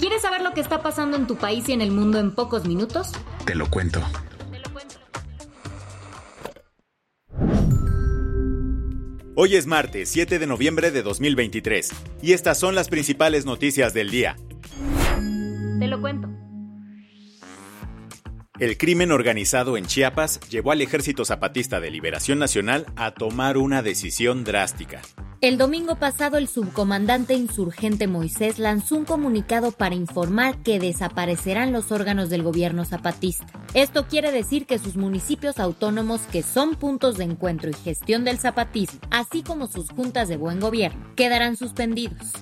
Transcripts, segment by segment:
¿Quieres saber lo que está pasando en tu país y en el mundo en pocos minutos? Te lo cuento. Hoy es martes 7 de noviembre de 2023 y estas son las principales noticias del día. Te lo cuento. El crimen organizado en Chiapas llevó al Ejército Zapatista de Liberación Nacional a tomar una decisión drástica. El domingo pasado el subcomandante insurgente Moisés lanzó un comunicado para informar que desaparecerán los órganos del gobierno zapatista. Esto quiere decir que sus municipios autónomos, que son puntos de encuentro y gestión del zapatismo, así como sus juntas de buen gobierno, quedarán suspendidos.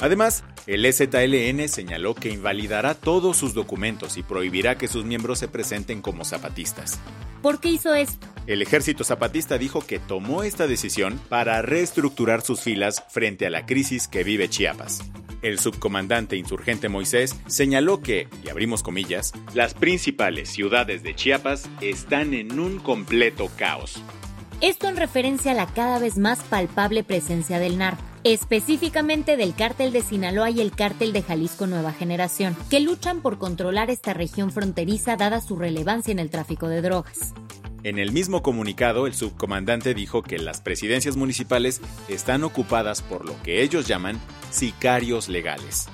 Además, el EZLN señaló que invalidará todos sus documentos y prohibirá que sus miembros se presenten como zapatistas. ¿Por qué hizo esto? El ejército zapatista dijo que tomó esta decisión para reestructurar sus filas frente a la crisis que vive Chiapas. El subcomandante insurgente Moisés señaló que, y abrimos comillas, las principales ciudades de Chiapas están en un completo caos. Esto en referencia a la cada vez más palpable presencia del narco, específicamente del cártel de Sinaloa y el cártel de Jalisco Nueva Generación, que luchan por controlar esta región fronteriza dada su relevancia en el tráfico de drogas. En el mismo comunicado, el subcomandante dijo que las presidencias municipales están ocupadas por lo que ellos llaman sicarios legales.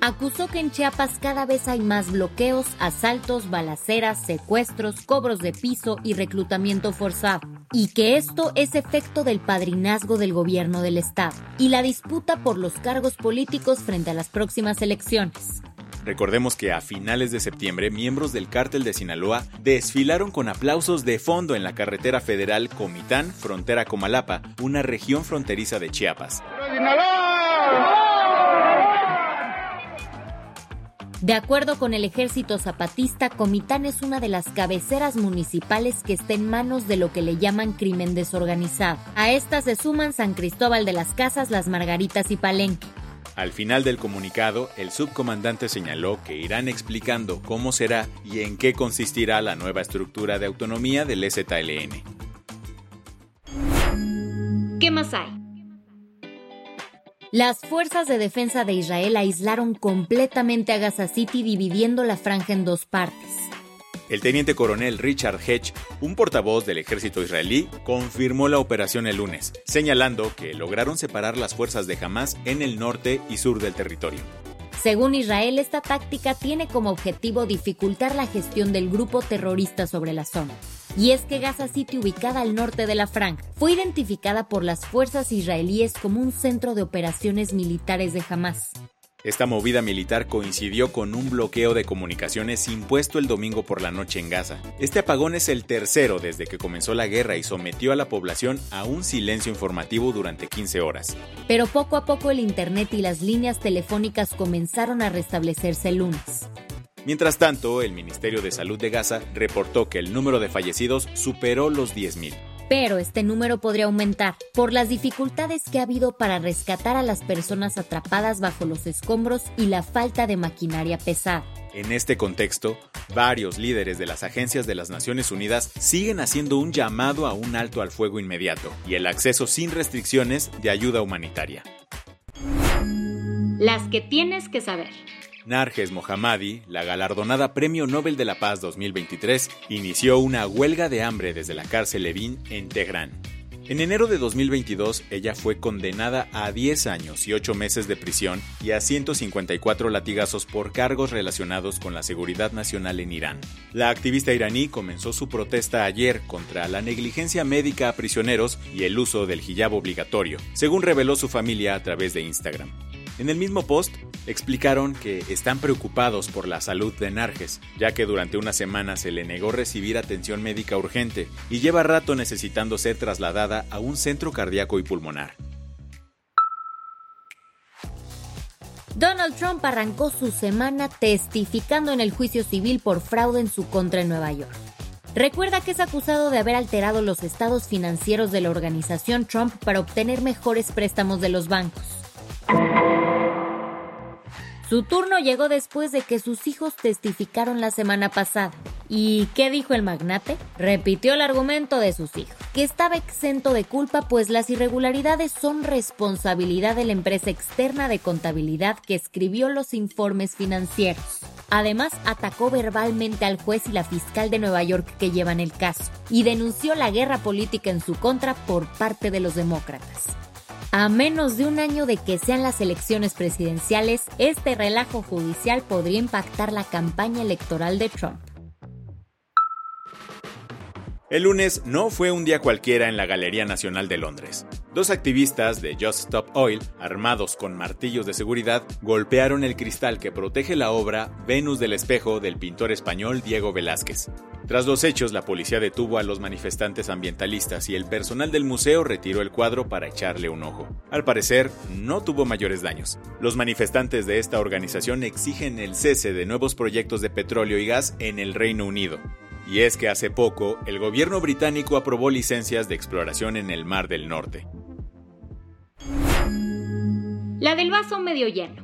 Acusó que en Chiapas cada vez hay más bloqueos, asaltos, balaceras, secuestros, cobros de piso y reclutamiento forzado, y que esto es efecto del padrinazgo del gobierno del Estado y la disputa por los cargos políticos frente a las próximas elecciones. Recordemos que a finales de septiembre, miembros del cártel de Sinaloa desfilaron con aplausos de fondo en la carretera federal Comitán, frontera Comalapa, una región fronteriza de Chiapas. De acuerdo con el ejército zapatista, Comitán es una de las cabeceras municipales que está en manos de lo que le llaman crimen desorganizado. A estas se suman San Cristóbal de las Casas, Las Margaritas y Palenque. Al final del comunicado, el subcomandante señaló que irán explicando cómo será y en qué consistirá la nueva estructura de autonomía del EZLN. ¿Qué más hay? Las fuerzas de defensa de Israel aislaron completamente a Gaza City dividiendo la franja en dos partes. El teniente coronel Richard Hedge, un portavoz del ejército israelí, confirmó la operación el lunes, señalando que lograron separar las fuerzas de Hamas en el norte y sur del territorio. Según Israel, esta táctica tiene como objetivo dificultar la gestión del grupo terrorista sobre la zona. Y es que Gaza City, ubicada al norte de la franja, fue identificada por las fuerzas israelíes como un centro de operaciones militares de Hamas. Esta movida militar coincidió con un bloqueo de comunicaciones impuesto el domingo por la noche en Gaza. Este apagón es el tercero desde que comenzó la guerra y sometió a la población a un silencio informativo durante 15 horas. Pero poco a poco el Internet y las líneas telefónicas comenzaron a restablecerse el lunes. Mientras tanto, el Ministerio de Salud de Gaza reportó que el número de fallecidos superó los 10.000 pero este número podría aumentar por las dificultades que ha habido para rescatar a las personas atrapadas bajo los escombros y la falta de maquinaria pesada. En este contexto, varios líderes de las agencias de las Naciones Unidas siguen haciendo un llamado a un alto al fuego inmediato y el acceso sin restricciones de ayuda humanitaria. Las que tienes que saber. Narges Mohammadi, la galardonada Premio Nobel de la Paz 2023, inició una huelga de hambre desde la cárcel Levin en Teherán. En enero de 2022, ella fue condenada a 10 años y 8 meses de prisión y a 154 latigazos por cargos relacionados con la seguridad nacional en Irán. La activista iraní comenzó su protesta ayer contra la negligencia médica a prisioneros y el uso del hijab obligatorio, según reveló su familia a través de Instagram. En el mismo post, explicaron que están preocupados por la salud de Narges, ya que durante una semana se le negó recibir atención médica urgente y lleva rato necesitando ser trasladada a un centro cardíaco y pulmonar. Donald Trump arrancó su semana testificando en el juicio civil por fraude en su contra en Nueva York. Recuerda que es acusado de haber alterado los estados financieros de la organización Trump para obtener mejores préstamos de los bancos. Su turno llegó después de que sus hijos testificaron la semana pasada. ¿Y qué dijo el magnate? Repitió el argumento de sus hijos, que estaba exento de culpa pues las irregularidades son responsabilidad de la empresa externa de contabilidad que escribió los informes financieros. Además, atacó verbalmente al juez y la fiscal de Nueva York que llevan el caso y denunció la guerra política en su contra por parte de los demócratas. A menos de un año de que sean las elecciones presidenciales, este relajo judicial podría impactar la campaña electoral de Trump. El lunes no fue un día cualquiera en la Galería Nacional de Londres. Dos activistas de Just Stop Oil, armados con martillos de seguridad, golpearon el cristal que protege la obra Venus del Espejo del pintor español Diego Velázquez. Tras los hechos, la policía detuvo a los manifestantes ambientalistas y el personal del museo retiró el cuadro para echarle un ojo. Al parecer, no tuvo mayores daños. Los manifestantes de esta organización exigen el cese de nuevos proyectos de petróleo y gas en el Reino Unido. Y es que hace poco el gobierno británico aprobó licencias de exploración en el Mar del Norte. La del vaso medio lleno.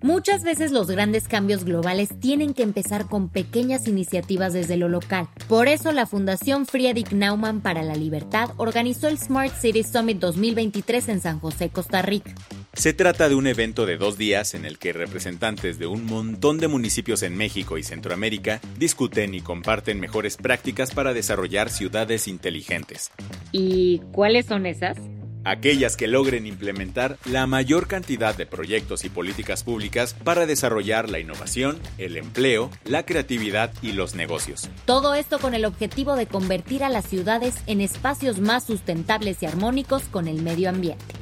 Muchas veces los grandes cambios globales tienen que empezar con pequeñas iniciativas desde lo local. Por eso la Fundación Friedrich Naumann para la Libertad organizó el Smart City Summit 2023 en San José, Costa Rica. Se trata de un evento de dos días en el que representantes de un montón de municipios en México y Centroamérica discuten y comparten mejores prácticas para desarrollar ciudades inteligentes. ¿Y cuáles son esas? Aquellas que logren implementar la mayor cantidad de proyectos y políticas públicas para desarrollar la innovación, el empleo, la creatividad y los negocios. Todo esto con el objetivo de convertir a las ciudades en espacios más sustentables y armónicos con el medio ambiente.